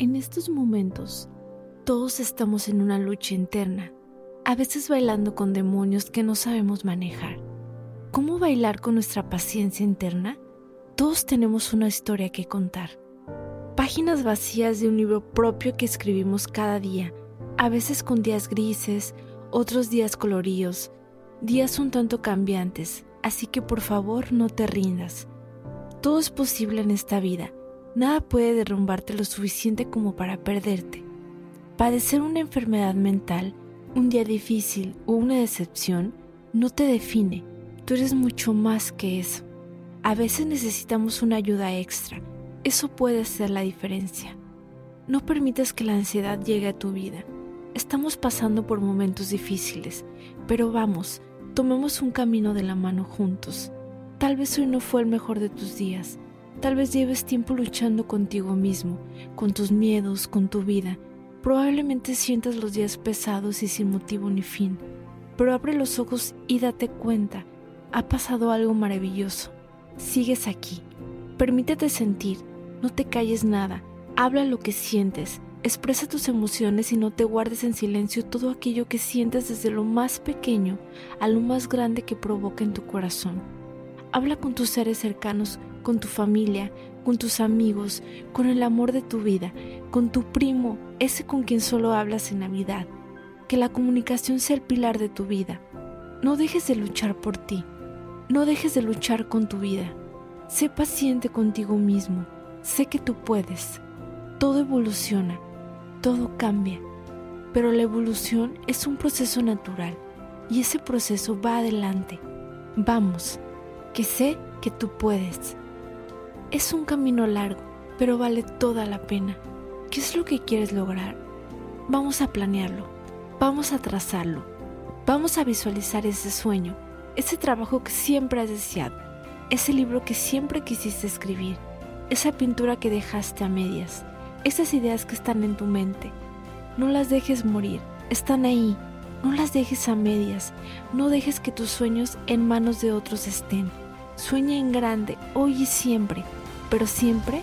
En estos momentos, todos estamos en una lucha interna, a veces bailando con demonios que no sabemos manejar. ¿Cómo bailar con nuestra paciencia interna? Todos tenemos una historia que contar. Páginas vacías de un libro propio que escribimos cada día, a veces con días grises, otros días coloridos, días un tanto cambiantes, así que por favor no te rindas. Todo es posible en esta vida Nada puede derrumbarte lo suficiente como para perderte. Padecer una enfermedad mental, un día difícil o una decepción no te define. Tú eres mucho más que eso. A veces necesitamos una ayuda extra. Eso puede ser la diferencia. No permitas que la ansiedad llegue a tu vida. Estamos pasando por momentos difíciles, pero vamos, tomemos un camino de la mano juntos. Tal vez hoy no fue el mejor de tus días, Tal vez lleves tiempo luchando contigo mismo, con tus miedos, con tu vida. Probablemente sientas los días pesados y sin motivo ni fin. Pero abre los ojos y date cuenta, ha pasado algo maravilloso. Sigues aquí. Permítete sentir, no te calles nada, habla lo que sientes, expresa tus emociones y no te guardes en silencio todo aquello que sientes desde lo más pequeño a lo más grande que provoca en tu corazón. Habla con tus seres cercanos con tu familia, con tus amigos, con el amor de tu vida, con tu primo, ese con quien solo hablas en Navidad. Que la comunicación sea el pilar de tu vida. No dejes de luchar por ti. No dejes de luchar con tu vida. Sé paciente contigo mismo. Sé que tú puedes. Todo evoluciona. Todo cambia. Pero la evolución es un proceso natural y ese proceso va adelante. Vamos, que sé que tú puedes. Es un camino largo, pero vale toda la pena. ¿Qué es lo que quieres lograr? Vamos a planearlo, vamos a trazarlo, vamos a visualizar ese sueño, ese trabajo que siempre has deseado, ese libro que siempre quisiste escribir, esa pintura que dejaste a medias, esas ideas que están en tu mente. No las dejes morir, están ahí, no las dejes a medias, no dejes que tus sueños en manos de otros estén. Sueña en grande, hoy y siempre pero siempre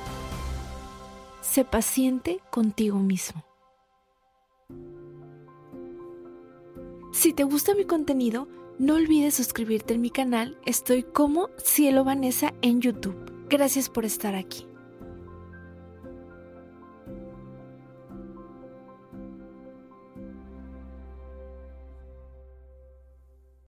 sé paciente contigo mismo. Si te gusta mi contenido, no olvides suscribirte en mi canal. Estoy como Cielo Vanessa en YouTube. Gracias por estar aquí.